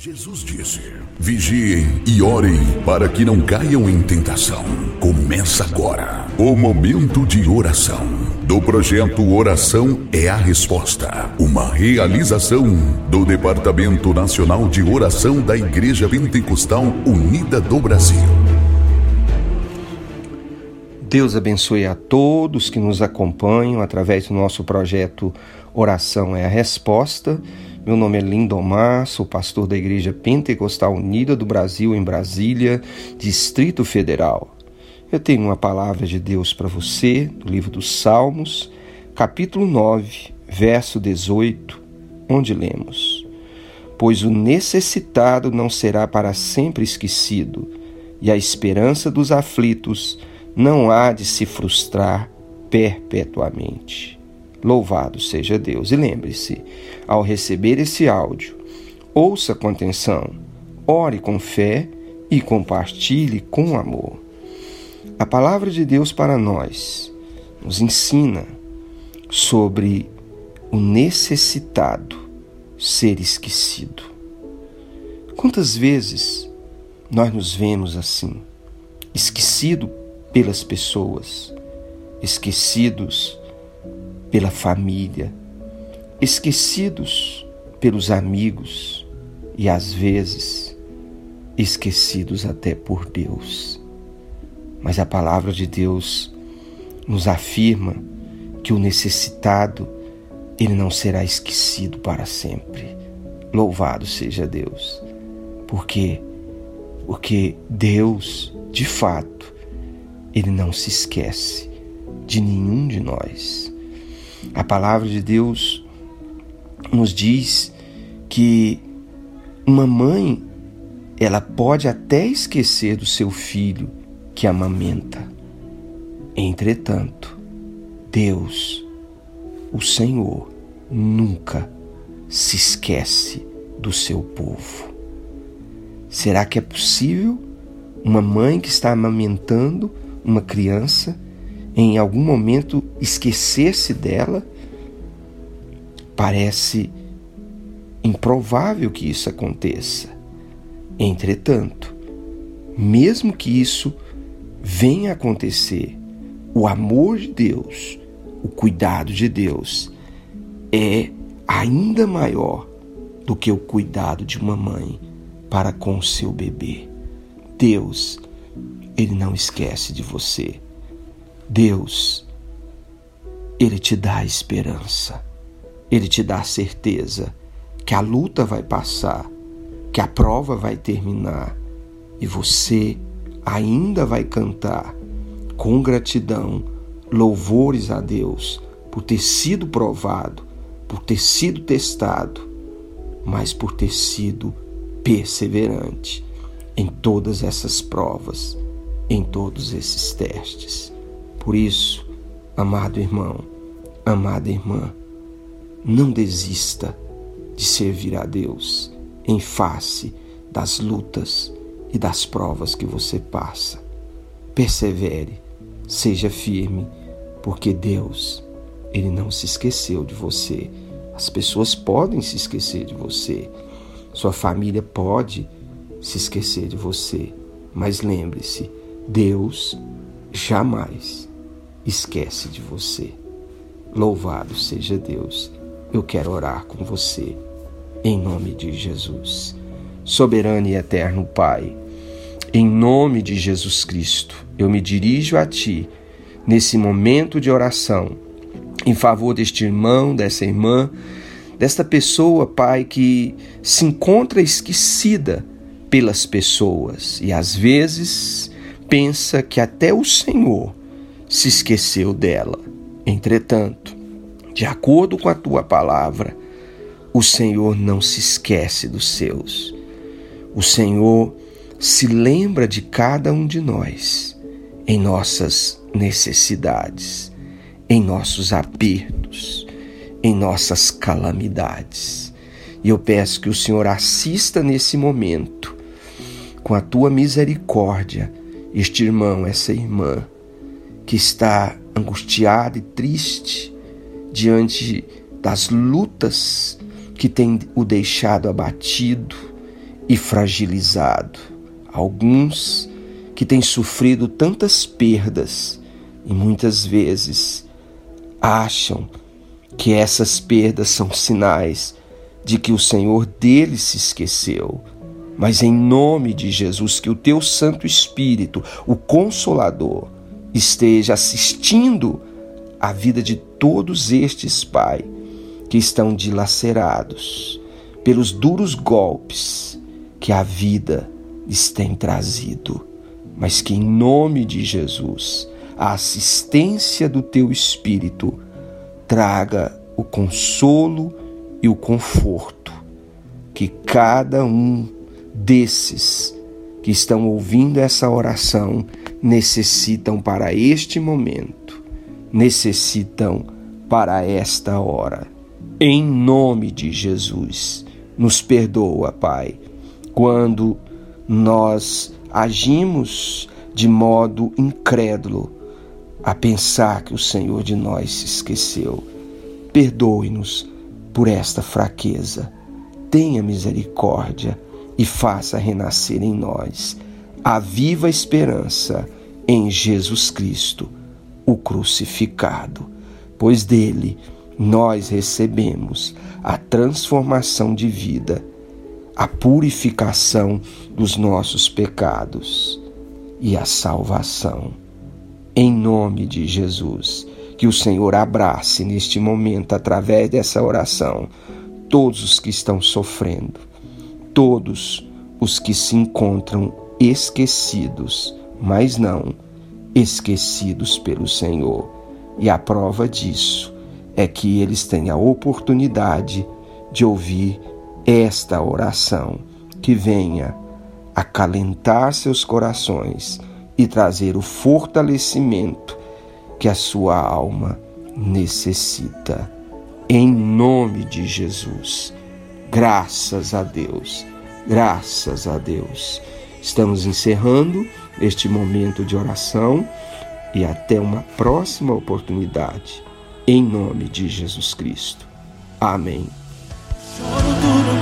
Jesus disse: Vigiem e orem para que não caiam em tentação. Começa agora o momento de oração do projeto Oração é a Resposta, uma realização do Departamento Nacional de Oração da Igreja Pentecostal Unida do Brasil. Deus abençoe a todos que nos acompanham através do nosso projeto Oração é a Resposta. Meu nome é Lindomar, sou pastor da Igreja Pentecostal Unida do Brasil, em Brasília, Distrito Federal. Eu tenho uma palavra de Deus para você, do livro dos Salmos, capítulo 9, verso 18, onde lemos: Pois o necessitado não será para sempre esquecido, e a esperança dos aflitos não há de se frustrar perpetuamente. Louvado seja Deus. E lembre-se, ao receber esse áudio, ouça com atenção, ore com fé e compartilhe com amor. A palavra de Deus para nós nos ensina sobre o necessitado ser esquecido. Quantas vezes nós nos vemos assim, esquecido pelas pessoas, esquecidos pela família, esquecidos pelos amigos e às vezes esquecidos até por Deus. Mas a palavra de Deus nos afirma que o necessitado ele não será esquecido para sempre. Louvado seja Deus. Porque porque Deus, de fato, ele não se esquece de nenhum de nós. A palavra de Deus nos diz que uma mãe ela pode até esquecer do seu filho que amamenta. Entretanto, Deus, o Senhor, nunca se esquece do seu povo. Será que é possível uma mãe que está amamentando uma criança em algum momento esquecer-se dela, parece improvável que isso aconteça. Entretanto, mesmo que isso venha a acontecer, o amor de Deus, o cuidado de Deus é ainda maior do que o cuidado de uma mãe para com seu bebê. Deus, ele não esquece de você. Deus, Ele te dá esperança, Ele te dá certeza que a luta vai passar, que a prova vai terminar e você ainda vai cantar com gratidão louvores a Deus por ter sido provado, por ter sido testado, mas por ter sido perseverante em todas essas provas, em todos esses testes. Por isso, amado irmão, amada irmã, não desista de servir a Deus em face das lutas e das provas que você passa. Persevere, seja firme, porque Deus, ele não se esqueceu de você. As pessoas podem se esquecer de você. Sua família pode se esquecer de você. Mas lembre-se, Deus jamais esquece de você. Louvado seja Deus. Eu quero orar com você, em nome de Jesus. Soberano e eterno Pai, em nome de Jesus Cristo, eu me dirijo a Ti nesse momento de oração, em favor deste irmão, dessa irmã, desta pessoa, Pai, que se encontra esquecida pelas pessoas e às vezes pensa que até o Senhor se esqueceu dela. Entretanto, de acordo com a tua palavra, o Senhor não se esquece dos seus. O Senhor se lembra de cada um de nós em nossas necessidades, em nossos apertos, em nossas calamidades. E eu peço que o Senhor assista nesse momento, com a tua misericórdia, este irmão, essa irmã que está angustiado e triste diante das lutas que tem o deixado abatido e fragilizado. Alguns que têm sofrido tantas perdas e muitas vezes acham que essas perdas são sinais de que o Senhor deles se esqueceu. Mas em nome de Jesus, que o teu Santo Espírito, o Consolador, esteja assistindo a vida de todos estes, Pai, que estão dilacerados pelos duros golpes que a vida lhes tem trazido, mas que em nome de Jesus, a assistência do teu Espírito traga o consolo e o conforto que cada um desses que estão ouvindo essa oração necessitam para este momento, necessitam para esta hora. Em nome de Jesus, nos perdoa, Pai, quando nós agimos de modo incrédulo a pensar que o Senhor de nós se esqueceu. Perdoe-nos por esta fraqueza. Tenha misericórdia e faça renascer em nós a viva esperança em Jesus Cristo, o crucificado, pois dele nós recebemos a transformação de vida, a purificação dos nossos pecados e a salvação. Em nome de Jesus, que o Senhor abrace neste momento, através dessa oração, todos os que estão sofrendo, todos os que se encontram esquecidos, mas não esquecidos pelo Senhor. E a prova disso é que eles têm a oportunidade de ouvir esta oração que venha acalentar seus corações e trazer o fortalecimento que a sua alma necessita. Em nome de Jesus. Graças a Deus, graças a Deus. Estamos encerrando este momento de oração e até uma próxima oportunidade. Em nome de Jesus Cristo. Amém. Choro duro